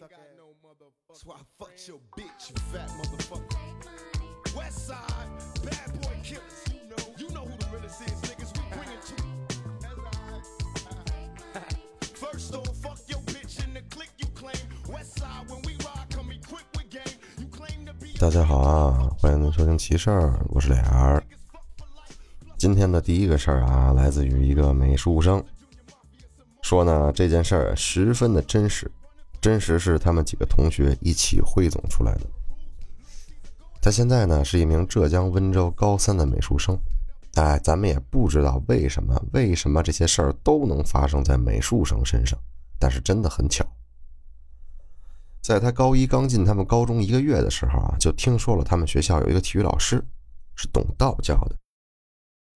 That's why I fucked your bitch, you fat motherfucker. West side, bad boy killers. You know, you know who the realest is, niggas. We bring it to you. First off, fuck your bitch in the click you claim. West side, when we ride, come equipped with game. You claim to be. 大家好啊，欢迎您收听奇事儿，我是脸儿。今天的第一个事儿啊，来自于一个美术生，说呢这件事儿十分的真实，真实是他们几个同学一起汇总出来的。他现在呢是一名浙江温州高三的美术生，哎，咱们也不知道为什么，为什么这些事儿都能发生在美术生身上，但是真的很巧。在他高一刚进他们高中一个月的时候啊，就听说了他们学校有一个体育老师是懂道教的。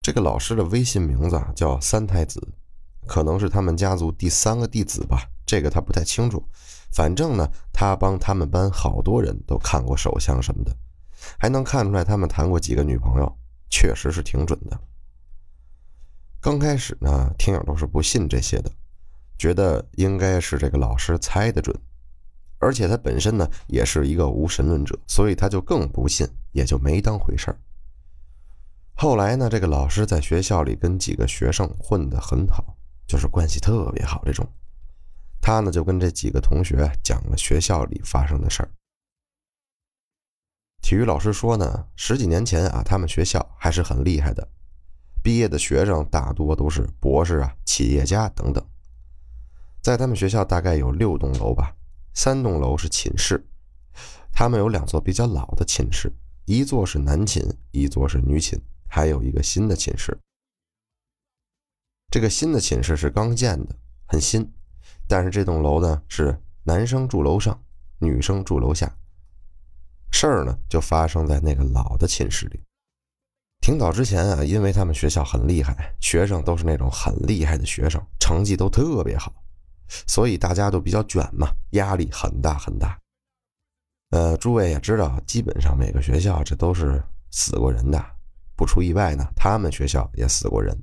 这个老师的微信名字啊叫三太子，可能是他们家族第三个弟子吧，这个他不太清楚。反正呢，他帮他们班好多人都看过手相什么的，还能看出来他们谈过几个女朋友，确实是挺准的。刚开始呢，听友都是不信这些的，觉得应该是这个老师猜的准。而且他本身呢也是一个无神论者，所以他就更不信，也就没当回事儿。后来呢，这个老师在学校里跟几个学生混得很好，就是关系特别好这种。他呢就跟这几个同学讲了学校里发生的事儿。体育老师说呢，十几年前啊，他们学校还是很厉害的，毕业的学生大多都是博士啊、企业家等等。在他们学校大概有六栋楼吧。三栋楼是寝室，他们有两座比较老的寝室，一座是男寝，一座是女寝，还有一个新的寝室。这个新的寝室是刚建的，很新，但是这栋楼呢是男生住楼上，女生住楼下。事儿呢就发生在那个老的寝室里。挺早之前啊，因为他们学校很厉害，学生都是那种很厉害的学生，成绩都特别好。所以大家都比较卷嘛，压力很大很大。呃，诸位也知道，基本上每个学校这都是死过人的，不出意外呢，他们学校也死过人。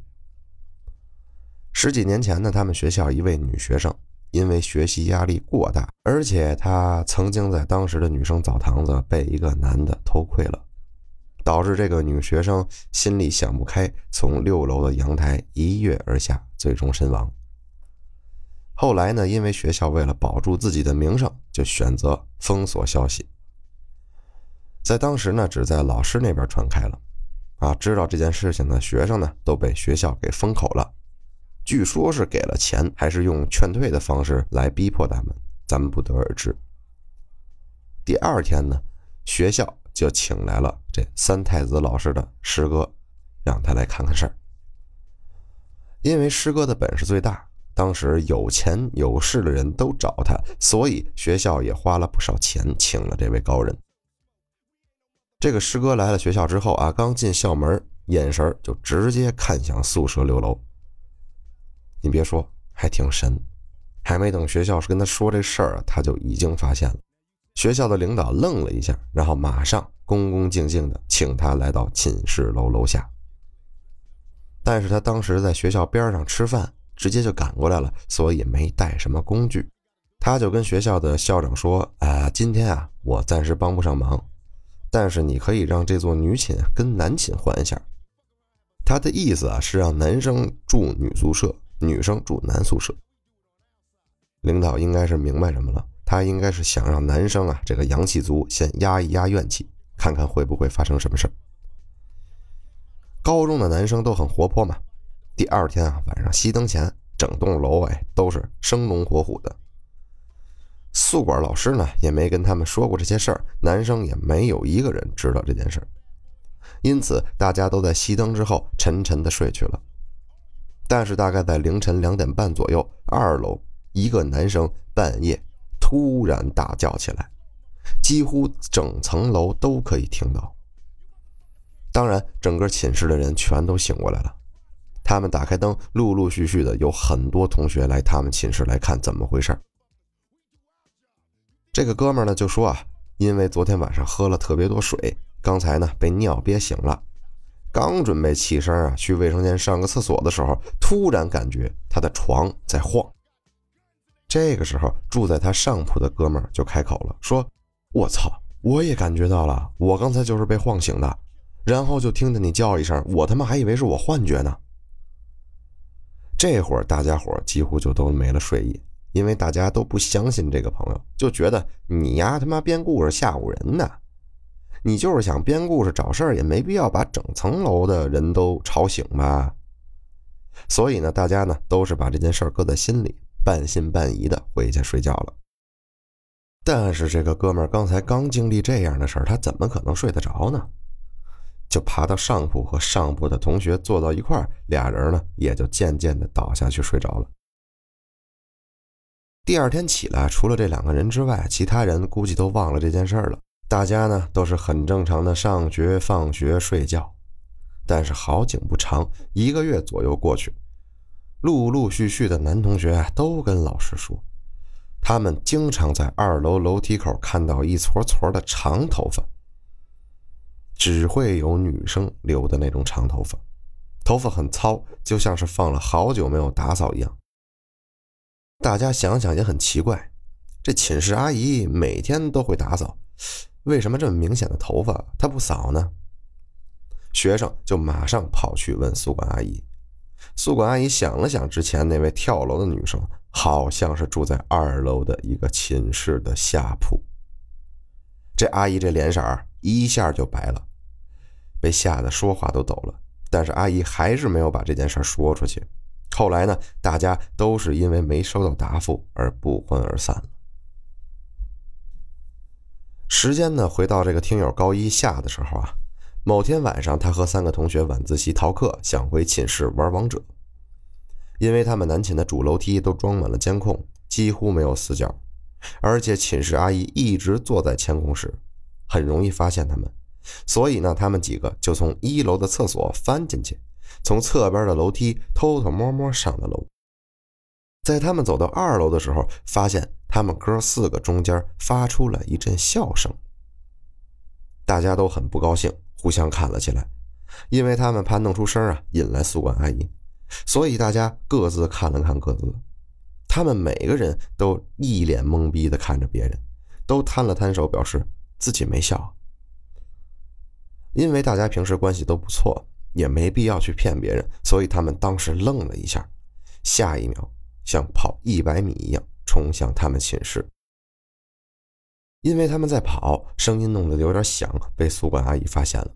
十几年前呢，他们学校一位女学生因为学习压力过大，而且她曾经在当时的女生澡堂子被一个男的偷窥了，导致这个女学生心里想不开，从六楼的阳台一跃而下，最终身亡。后来呢？因为学校为了保住自己的名声，就选择封锁消息。在当时呢，只在老师那边传开了。啊，知道这件事情的学生呢，都被学校给封口了。据说是给了钱，还是用劝退的方式来逼迫他们，咱们不得而知。第二天呢，学校就请来了这三太子老师的师哥，让他来看看事儿。因为师哥的本事最大。当时有钱有势的人都找他，所以学校也花了不少钱请了这位高人。这个师哥来了学校之后啊，刚进校门，眼神就直接看向宿舍六楼。你别说，还挺神。还没等学校是跟他说这事儿，他就已经发现了。学校的领导愣了一下，然后马上恭恭敬敬的请他来到寝室楼楼下。但是他当时在学校边上吃饭。直接就赶过来了，所以没带什么工具。他就跟学校的校长说：“啊，今天啊，我暂时帮不上忙，但是你可以让这座女寝跟男寝换一下。”他的意思啊是让男生住女宿舍，女生住男宿舍。领导应该是明白什么了，他应该是想让男生啊这个阳气足先压一压怨气，看看会不会发生什么事儿高中的男生都很活泼嘛。第二天啊，晚上熄灯前，整栋楼哎都是生龙活虎的。宿管老师呢也没跟他们说过这些事儿，男生也没有一个人知道这件事儿，因此大家都在熄灯之后沉沉的睡去了。但是大概在凌晨两点半左右，二楼一个男生半夜突然大叫起来，几乎整层楼都可以听到。当然，整个寝室的人全都醒过来了。他们打开灯，陆陆续续的有很多同学来他们寝室来看怎么回事这个哥们呢就说啊，因为昨天晚上喝了特别多水，刚才呢被尿憋醒了，刚准备起身啊去卫生间上个厕所的时候，突然感觉他的床在晃。这个时候，住在他上铺的哥们儿就开口了，说：“我操，我也感觉到了，我刚才就是被晃醒的，然后就听见你叫一声，我他妈还以为是我幻觉呢。”这会儿，大家伙几乎就都没了睡意，因为大家都不相信这个朋友，就觉得你呀他妈编故事吓唬人呢。你就是想编故事找事儿，也没必要把整层楼的人都吵醒吧。所以呢，大家呢都是把这件事儿搁在心里。半信半疑的回去睡觉了，但是这个哥们儿刚才刚经历这样的事儿，他怎么可能睡得着呢？就爬到上铺和上铺的同学坐到一块儿，俩人呢也就渐渐的倒下去睡着了。第二天起来，除了这两个人之外，其他人估计都忘了这件事儿了。大家呢都是很正常的上学、放学、睡觉。但是好景不长，一个月左右过去。陆陆续续的男同学都跟老师说，他们经常在二楼楼梯口看到一撮撮的长头发，只会有女生留的那种长头发，头发很糙，就像是放了好久没有打扫一样。大家想想也很奇怪，这寝室阿姨每天都会打扫，为什么这么明显的头发她不扫呢？学生就马上跑去问宿管阿姨。宿管阿姨想了想，之前那位跳楼的女生好像是住在二楼的一个寝室的下铺。这阿姨这脸色一下就白了，被吓得说话都抖了。但是阿姨还是没有把这件事说出去。后来呢，大家都是因为没收到答复而不欢而散了。时间呢，回到这个听友高一下的时候啊。某天晚上，他和三个同学晚自习逃课，想回寝室玩王者。因为他们男寝的主楼梯都装满了监控，几乎没有死角，而且寝室阿姨一直坐在监控室，很容易发现他们。所以呢，他们几个就从一楼的厕所翻进去，从侧边的楼梯偷偷摸摸上了楼。在他们走到二楼的时候，发现他们哥四个中间发出了一阵笑声，大家都很不高兴。互相看了起来，因为他们怕弄出声啊，引来宿管阿姨，所以大家各自看了看各自。他们每个人都一脸懵逼的看着别人，都摊了摊手，表示自己没笑。因为大家平时关系都不错，也没必要去骗别人，所以他们当时愣了一下，下一秒像跑一百米一样冲向他们寝室。因为他们在跑，声音弄得有点响，被宿管阿姨发现了。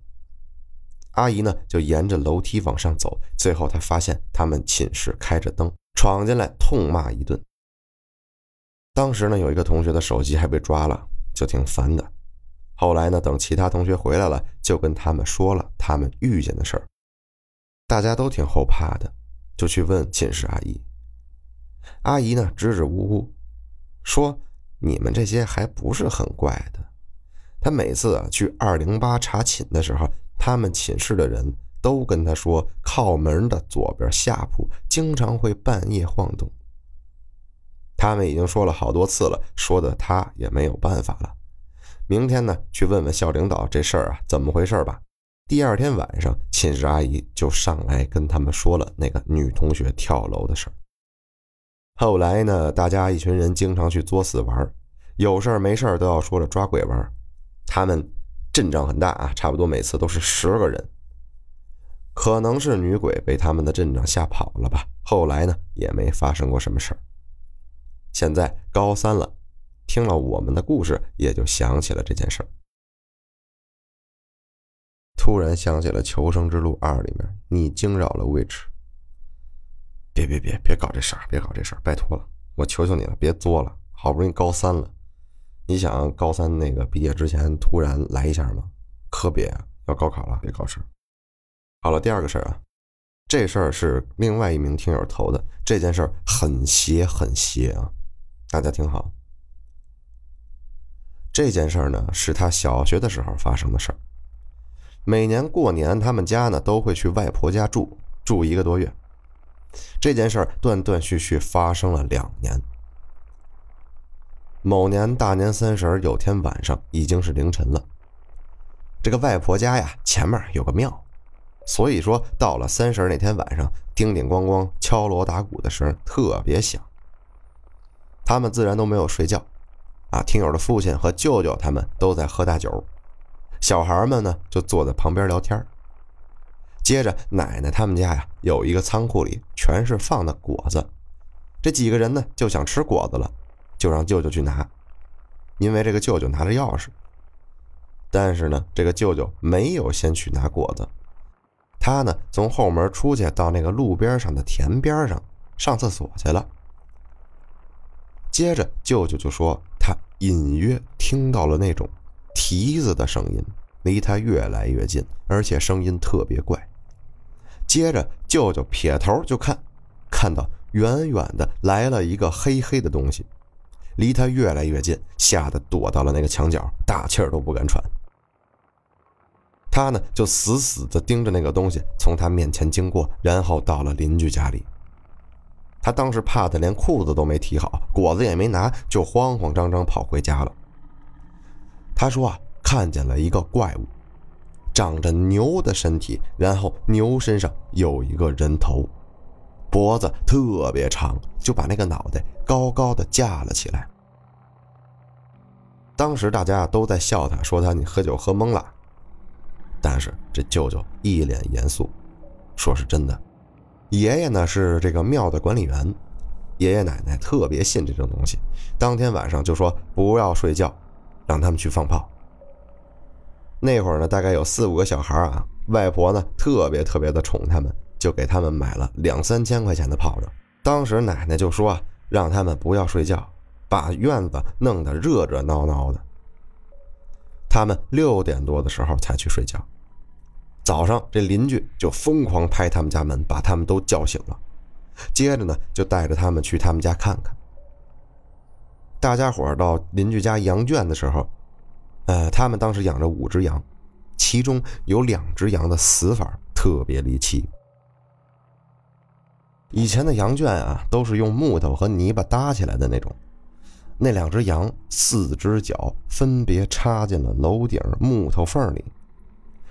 阿姨呢，就沿着楼梯往上走，最后她发现他们寝室开着灯，闯进来痛骂一顿。当时呢，有一个同学的手机还被抓了，就挺烦的。后来呢，等其他同学回来了，就跟他们说了他们遇见的事儿。大家都挺后怕的，就去问寝室阿姨。阿姨呢，支支吾吾说。你们这些还不是很怪的。他每次啊去二零八查寝的时候，他们寝室的人都跟他说，靠门的左边下铺经常会半夜晃动。他们已经说了好多次了，说的他也没有办法了。明天呢，去问问校领导这事儿啊怎么回事吧。第二天晚上，寝室阿姨就上来跟他们说了那个女同学跳楼的事儿。后来呢，大家一群人经常去作死玩，有事儿没事儿都要说着抓鬼玩。他们阵仗很大啊，差不多每次都是十个人。可能是女鬼被他们的阵仗吓跑了吧。后来呢，也没发生过什么事儿。现在高三了，听了我们的故事，也就想起了这件事儿。突然想起了《求生之路二》里面，你惊扰了 Witch。别别别别搞这事儿，别搞这事儿，拜托了，我求求你了，别作了。好不容易高三了，你想高三那个毕业之前突然来一下吗？可别，要高考了，别搞事儿。好了，第二个事儿啊，这事儿是另外一名听友投的，这件事儿很邪很邪啊，大家听好。这件事儿呢，是他小学的时候发生的事儿。每年过年，他们家呢都会去外婆家住住一个多月。这件事儿断断续续发生了两年。某年大年三十有天晚上已经是凌晨了。这个外婆家呀，前面有个庙，所以说到了三十那天晚上，叮叮咣咣敲锣打鼓的声特别响。他们自然都没有睡觉。啊，听友的父亲和舅舅他们都在喝大酒，小孩们呢就坐在旁边聊天儿。接着，奶奶他们家呀有一个仓库里全是放的果子，这几个人呢就想吃果子了，就让舅舅去拿，因为这个舅舅拿着钥匙。但是呢，这个舅舅没有先去拿果子，他呢从后门出去到那个路边上的田边上上厕所去了。接着，舅舅就说他隐约听到了那种蹄子的声音，离他越来越近，而且声音特别怪。接着，舅舅撇头就看，看到远远的来了一个黑黑的东西，离他越来越近，吓得躲到了那个墙角，大气儿都不敢喘。他呢就死死的盯着那个东西从他面前经过，然后到了邻居家里。他当时怕的连裤子都没提好，果子也没拿，就慌慌张张跑回家了。他说啊，看见了一个怪物，长着牛的身体，然后牛身上有一个人头，脖子特别长，就把那个脑袋高高的架了起来。当时大家都在笑他，说他你喝酒喝懵了。但是这舅舅一脸严肃，说是真的。爷爷呢是这个庙的管理员，爷爷奶奶特别信这种东西。当天晚上就说不要睡觉，让他们去放炮。那会儿呢，大概有四五个小孩啊，外婆呢特别特别的宠他们，就给他们买了两三千块钱的炮仗。当时奶奶就说让他们不要睡觉，把院子弄得热热闹闹的。他们六点多的时候才去睡觉。早上，这邻居就疯狂拍他们家门，把他们都叫醒了。接着呢，就带着他们去他们家看看。大家伙到邻居家羊圈的时候，呃，他们当时养着五只羊，其中有两只羊的死法特别离奇。以前的羊圈啊，都是用木头和泥巴搭起来的那种。那两只羊四只脚分别插进了楼顶木头缝里。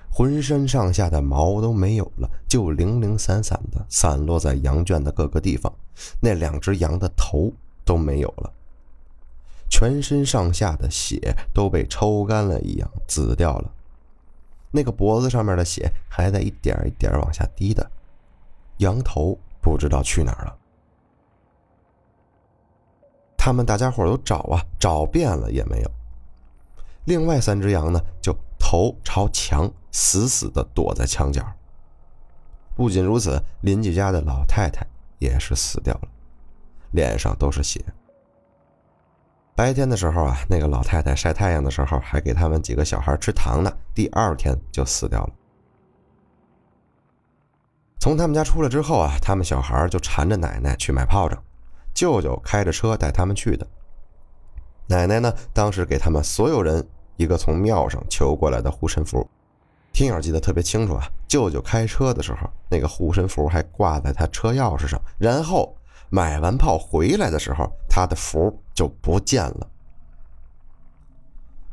浑身上下的毛都没有了，就零零散散的散落在羊圈的各个地方。那两只羊的头都没有了，全身上下的血都被抽干了一样紫掉了。那个脖子上面的血还在一点一点往下滴的，羊头不知道去哪儿了。他们大家伙都找啊，找遍了也没有。另外三只羊呢，就头朝墙。死死的躲在墙角。不仅如此，邻居家的老太太也是死掉了，脸上都是血。白天的时候啊，那个老太太晒太阳的时候，还给他们几个小孩吃糖呢。第二天就死掉了。从他们家出来之后啊，他们小孩就缠着奶奶去买炮仗，舅舅开着车带他们去的。奶奶呢，当时给他们所有人一个从庙上求过来的护身符。听友记得特别清楚啊！舅舅开车的时候，那个护身符还挂在他车钥匙上。然后买完炮回来的时候，他的符就不见了。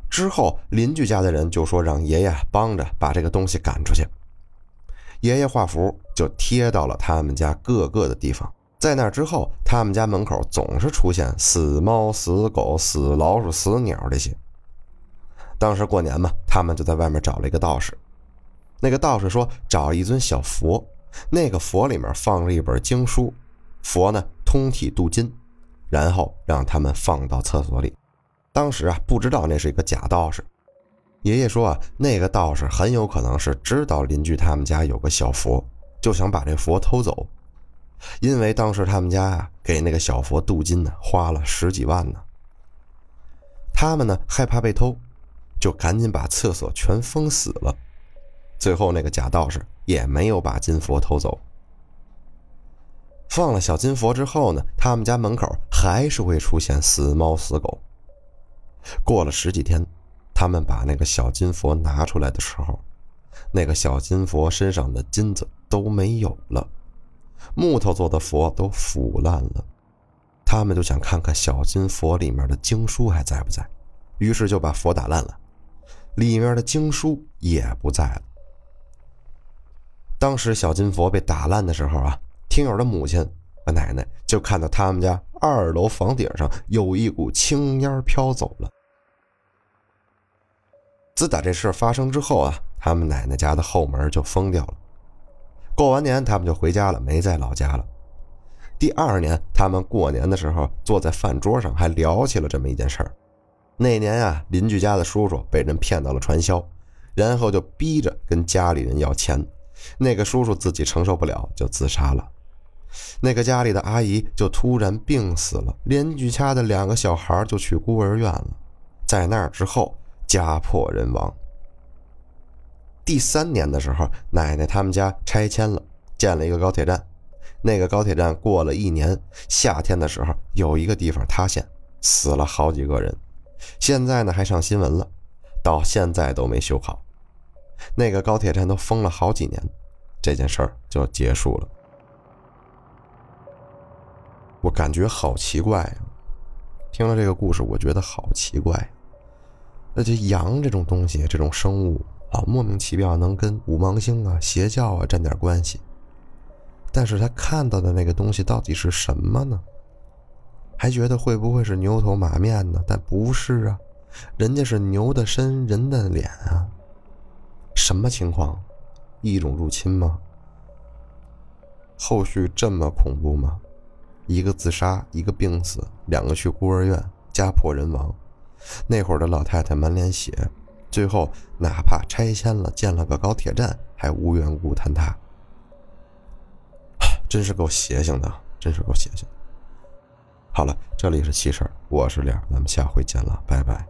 之后邻居家的人就说让爷爷帮着把这个东西赶出去。爷爷画符就贴到了他们家各个的地方。在那之后，他们家门口总是出现死猫、死狗、死老鼠、死鸟这些。当时过年嘛，他们就在外面找了一个道士。那个道士说：“找一尊小佛，那个佛里面放着一本经书，佛呢通体镀金，然后让他们放到厕所里。当时啊，不知道那是一个假道士。爷爷说啊，那个道士很有可能是知道邻居他们家有个小佛，就想把这佛偷走，因为当时他们家啊给那个小佛镀金呢，花了十几万呢。他们呢害怕被偷，就赶紧把厕所全封死了。”最后，那个假道士也没有把金佛偷走。放了小金佛之后呢，他们家门口还是会出现死猫死狗。过了十几天，他们把那个小金佛拿出来的时候，那个小金佛身上的金子都没有了，木头做的佛都腐烂了。他们就想看看小金佛里面的经书还在不在，于是就把佛打烂了，里面的经书也不在了。当时小金佛被打烂的时候啊，听友的母亲奶奶就看到他们家二楼房顶上有一股青烟飘走了。自打这事发生之后啊，他们奶奶家的后门就封掉了。过完年，他们就回家了，没在老家了。第二年，他们过年的时候坐在饭桌上，还聊起了这么一件事儿。那年啊，邻居家的叔叔被人骗到了传销，然后就逼着跟家里人要钱。那个叔叔自己承受不了，就自杀了。那个家里的阿姨就突然病死了，邻居家的两个小孩就去孤儿院了。在那儿之后，家破人亡。第三年的时候，奶奶他们家拆迁了，建了一个高铁站。那个高铁站过了一年，夏天的时候有一个地方塌陷，死了好几个人。现在呢还上新闻了，到现在都没修好。那个高铁站都封了好几年，这件事儿就结束了。我感觉好奇怪呀！听了这个故事，我觉得好奇怪。那这羊这种东西，这种生物啊，莫名其妙能跟五芒星啊、邪教啊沾点关系。但是他看到的那个东西到底是什么呢？还觉得会不会是牛头马面呢？但不是啊，人家是牛的身，人的脸啊。什么情况？异种入侵吗？后续这么恐怖吗？一个自杀，一个病死，两个去孤儿院，家破人亡。那会儿的老太太满脸血，最后哪怕拆迁了，建了个高铁站，还无缘无故坍塌。真是够邪性的，真是够邪性。好了，这里是七婶，我是脸，咱们下回见了，拜拜。